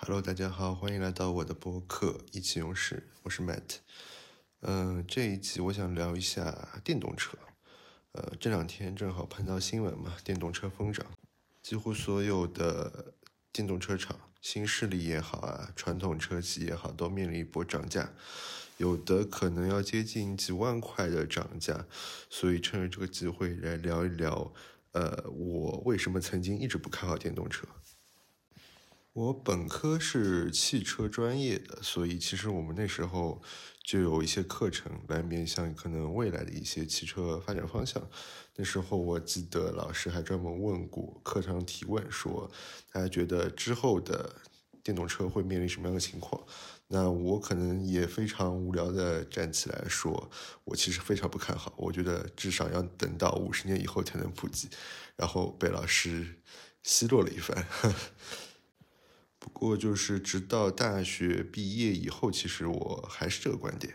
Hello，大家好，欢迎来到我的播客《意气用事》，我是 Matt。嗯，这一集我想聊一下电动车。呃，这两天正好碰到新闻嘛，电动车疯涨，几乎所有的电动车厂，新势力也好啊，传统车企也好，都面临一波涨价，有的可能要接近几万块的涨价。所以趁着这个机会来聊一聊，呃，我为什么曾经一直不看好电动车。我本科是汽车专业的，所以其实我们那时候就有一些课程来面向可能未来的一些汽车发展方向。那时候我记得老师还专门问过课堂提问，说大家觉得之后的电动车会面临什么样的情况？那我可能也非常无聊的站起来说，我其实非常不看好，我觉得至少要等到五十年以后才能普及。然后被老师奚落了一番。不过，就是直到大学毕业以后，其实我还是这个观点。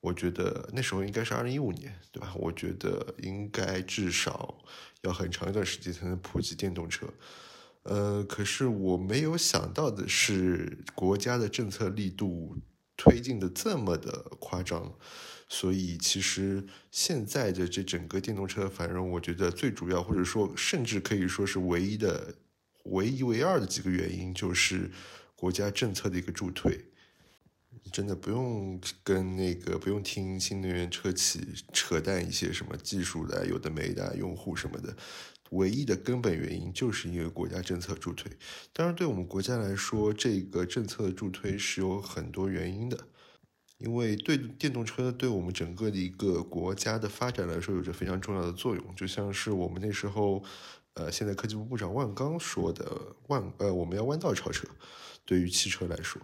我觉得那时候应该是二零一五年，对吧？我觉得应该至少要很长一段时间才能普及电动车。呃，可是我没有想到的是，国家的政策力度推进的这么的夸张。所以，其实现在的这整个电动车繁荣，我觉得最主要，或者说甚至可以说是唯一的。唯一、唯二的几个原因就是国家政策的一个助推，真的不用跟那个不用听新能源车企扯淡一些什么技术的、有的没的、用户什么的，唯一的根本原因就是因为国家政策助推。当然，对我们国家来说，这个政策助推是有很多原因的，因为对电动车对我们整个的一个国家的发展来说有着非常重要的作用，就像是我们那时候。呃，现在科技部部长万钢说的万呃，我们要弯道超车。对于汽车来说，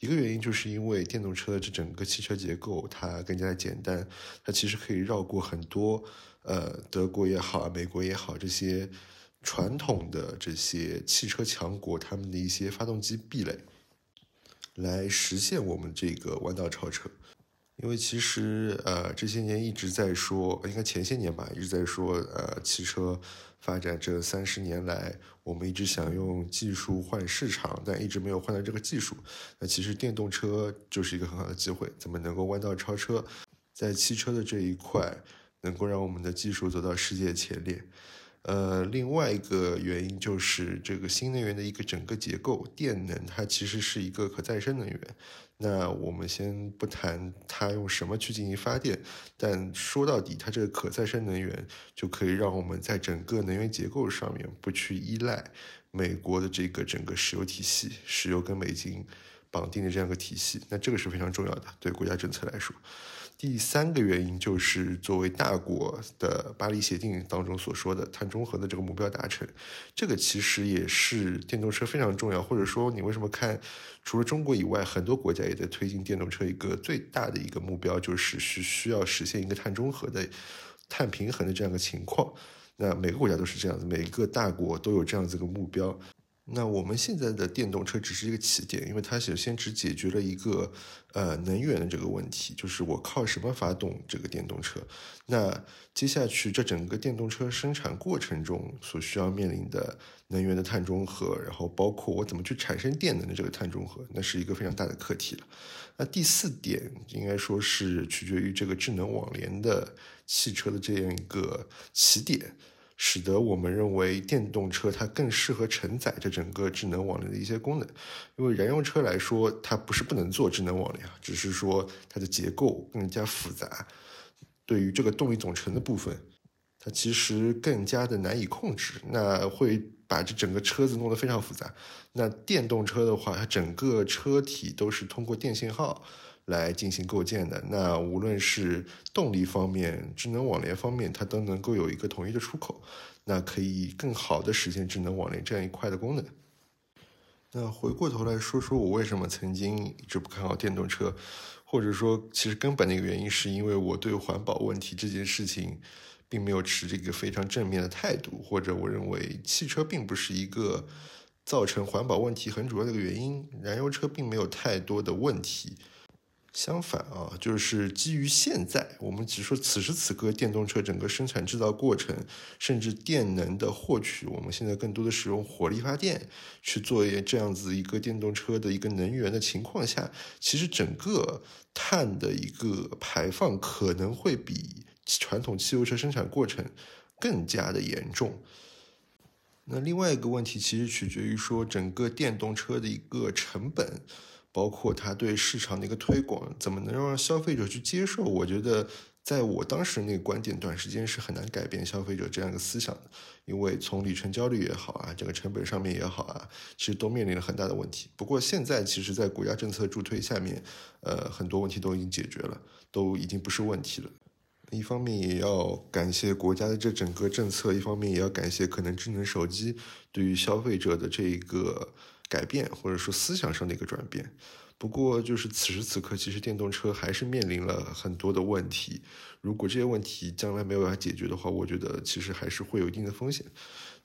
一个原因就是因为电动车的这整个汽车结构它更加简单，它其实可以绕过很多呃德国也好美国也好这些传统的这些汽车强国他们的一些发动机壁垒，来实现我们这个弯道超车。因为其实呃这些年一直在说，应该前些年吧，一直在说呃汽车发展这三十年来，我们一直想用技术换市场，但一直没有换到这个技术。那其实电动车就是一个很好的机会，怎么能够弯道超车，在汽车的这一块，能够让我们的技术走到世界前列。呃，另外一个原因就是这个新能源的一个整个结构，电能它其实是一个可再生能源。那我们先不谈它用什么去进行发电，但说到底，它这个可再生能源就可以让我们在整个能源结构上面不去依赖美国的这个整个石油体系，石油跟美金绑定的这样一个体系。那这个是非常重要的，对国家政策来说。第三个原因就是作为大国的巴黎协定当中所说的碳中和的这个目标达成，这个其实也是电动车非常重要，或者说你为什么看除了中国以外，很多国家也在推进电动车一个最大的一个目标，就是是需要实现一个碳中和的碳平衡的这样一个情况。那每个国家都是这样子，每个大国都有这样子一个目标。那我们现在的电动车只是一个起点，因为它首先只解决了一个呃能源的这个问题，就是我靠什么发动这个电动车。那接下去这整个电动车生产过程中所需要面临的能源的碳中和，然后包括我怎么去产生电能的这个碳中和，那是一个非常大的课题了。那第四点应该说是取决于这个智能网联的汽车的这样一个起点。使得我们认为电动车它更适合承载这整个智能网联的一些功能，因为燃油车来说，它不是不能做智能网联啊，只是说它的结构更加复杂，对于这个动力总成的部分，它其实更加的难以控制，那会把这整个车子弄得非常复杂。那电动车的话，它整个车体都是通过电信号。来进行构建的，那无论是动力方面、智能网联方面，它都能够有一个统一的出口，那可以更好的实现智能网联这样一块的功能。那回过头来说说我为什么曾经一直不看好电动车，或者说其实根本的一个原因是因为我对环保问题这件事情并没有持这个非常正面的态度，或者我认为汽车并不是一个造成环保问题很主要的一个原因，燃油车并没有太多的问题。相反啊，就是基于现在，我们只说此时此刻电动车整个生产制造过程，甚至电能的获取，我们现在更多的使用火力发电去做这样子一个电动车的一个能源的情况下，其实整个碳的一个排放可能会比传统汽油车生产过程更加的严重。那另外一个问题，其实取决于说整个电动车的一个成本。包括它对市场的一个推广，怎么能让消费者去接受？我觉得，在我当时那个观点，短时间是很难改变消费者这样一个思想的。因为从里程焦虑也好啊，整个成本上面也好啊，其实都面临了很大的问题。不过现在，其实，在国家政策助推下面，呃，很多问题都已经解决了，都已经不是问题了。一方面也要感谢国家的这整个政策，一方面也要感谢可能智能手机对于消费者的这一个。改变或者说思想上的一个转变，不过就是此时此刻，其实电动车还是面临了很多的问题。如果这些问题将来没有办法解决的话，我觉得其实还是会有一定的风险。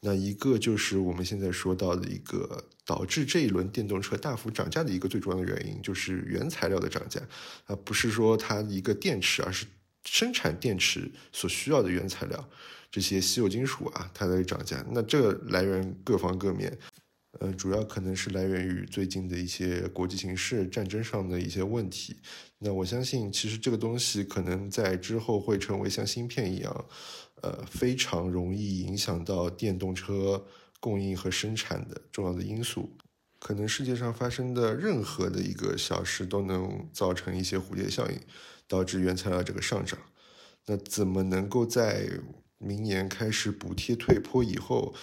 那一个就是我们现在说到的一个导致这一轮电动车大幅涨价的一个最重要的原因，就是原材料的涨价啊，不是说它一个电池，而是生产电池所需要的原材料，这些稀有金属啊，它在涨价。那这来源各方各面。呃，主要可能是来源于最近的一些国际形势、战争上的一些问题。那我相信，其实这个东西可能在之后会成为像芯片一样，呃，非常容易影响到电动车供应和生产的重要的因素。可能世界上发生的任何的一个小事都能造成一些蝴蝶效应，导致原材料这个上涨。那怎么能够在明年开始补贴退坡以后？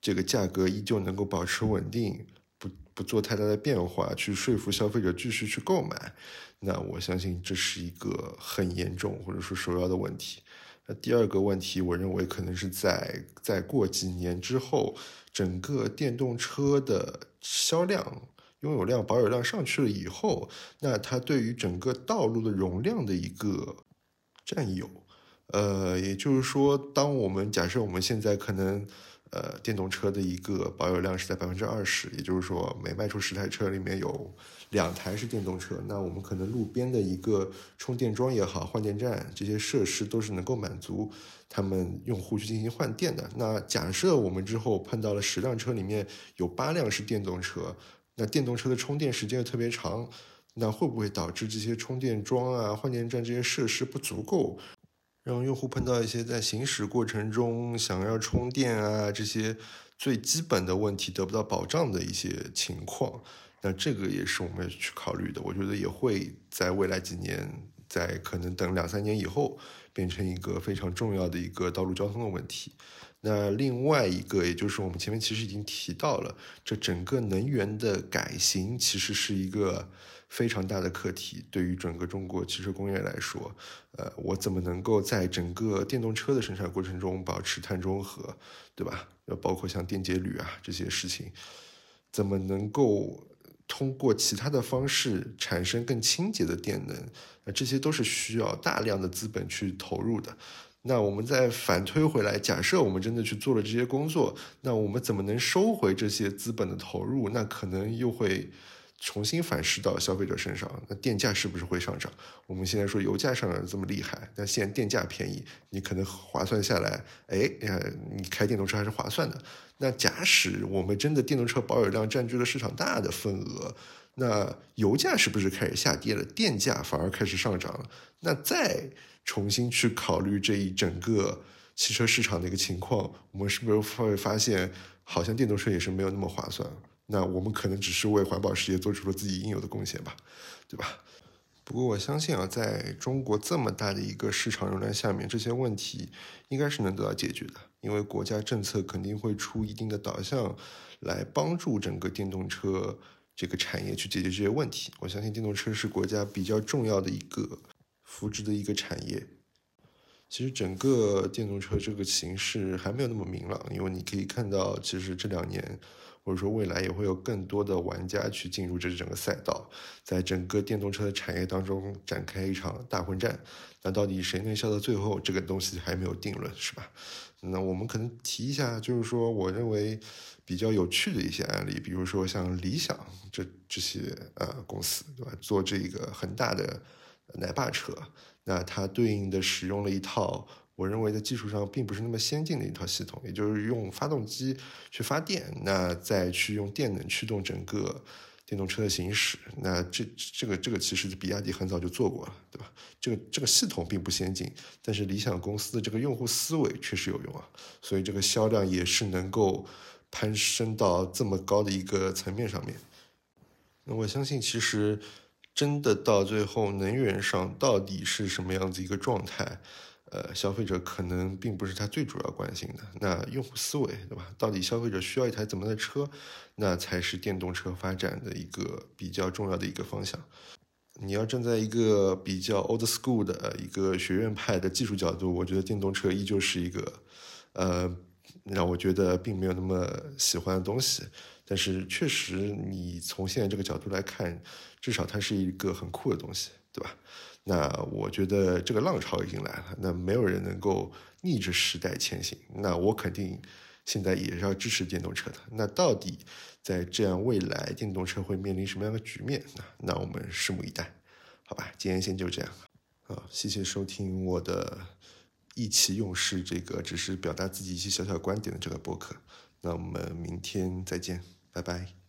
这个价格依旧能够保持稳定，不不做太大的变化，去说服消费者继续去购买，那我相信这是一个很严重或者说首要的问题。那第二个问题，我认为可能是在再过几年之后，整个电动车的销量、拥有量、保有量上去了以后，那它对于整个道路的容量的一个占有，呃，也就是说，当我们假设我们现在可能。呃，电动车的一个保有量是在百分之二十，也就是说，每卖出十台车里面有两台是电动车。那我们可能路边的一个充电桩也好，换电站这些设施都是能够满足他们用户去进行换电的。那假设我们之后碰到了十辆车里面有八辆是电动车，那电动车的充电时间又特别长，那会不会导致这些充电桩啊、换电站这些设施不足够？让用户碰到一些在行驶过程中想要充电啊这些最基本的问题得不到保障的一些情况，那这个也是我们要去考虑的。我觉得也会在未来几年，在可能等两三年以后，变成一个非常重要的一个道路交通的问题。那另外一个，也就是我们前面其实已经提到了，这整个能源的改型其实是一个。非常大的课题，对于整个中国汽车工业来说，呃，我怎么能够在整个电动车的生产过程中保持碳中和，对吧？要包括像电解铝啊这些事情，怎么能够通过其他的方式产生更清洁的电能？那这些都是需要大量的资本去投入的。那我们再反推回来，假设我们真的去做了这些工作，那我们怎么能收回这些资本的投入？那可能又会。重新反噬到消费者身上，那电价是不是会上涨？我们现在说油价上涨这么厉害，那现在电价便宜，你可能划算下来，哎，你开电动车还是划算的。那假使我们真的电动车保有量占据了市场大的份额，那油价是不是开始下跌了？电价反而开始上涨了？那再重新去考虑这一整个汽车市场的一个情况，我们是不是会发现，好像电动车也是没有那么划算？那我们可能只是为环保事业做出了自己应有的贡献吧，对吧？不过我相信啊，在中国这么大的一个市场容量下面，这些问题应该是能得到解决的，因为国家政策肯定会出一定的导向，来帮助整个电动车这个产业去解决这些问题。我相信电动车是国家比较重要的一个扶植的一个产业。其实整个电动车这个形势还没有那么明朗，因为你可以看到，其实这两年。或者说未来也会有更多的玩家去进入这整个赛道，在整个电动车的产业当中展开一场大混战。那到底谁能笑到最后？这个东西还没有定论，是吧？那我们可能提一下，就是说我认为比较有趣的一些案例，比如说像理想这这些呃公司，对吧？做这个很大的奶爸车，那它对应的使用了一套。我认为在技术上并不是那么先进的一套系统，也就是用发动机去发电，那再去用电能驱动整个电动车的行驶。那这这个这个其实比亚迪很早就做过了，对吧？这个这个系统并不先进，但是理想公司的这个用户思维确实有用啊，所以这个销量也是能够攀升到这么高的一个层面上面。那我相信，其实真的到最后，能源上到底是什么样子一个状态？呃，消费者可能并不是他最主要关心的。那用户思维，对吧？到底消费者需要一台怎么的车，那才是电动车发展的一个比较重要的一个方向。你要站在一个比较 old school 的一个学院派的技术角度，我觉得电动车依旧是一个，呃，让我觉得并没有那么喜欢的东西。但是确实，你从现在这个角度来看，至少它是一个很酷的东西，对吧？那我觉得这个浪潮已经来了，那没有人能够逆着时代前行。那我肯定现在也是要支持电动车的。那到底在这样未来电动车会面临什么样的局面？那那我们拭目以待，好吧？今天先就这样，好，谢谢收听我的意气用事，这个只是表达自己一些小小观点的这个播客。那我们明天再见，拜拜。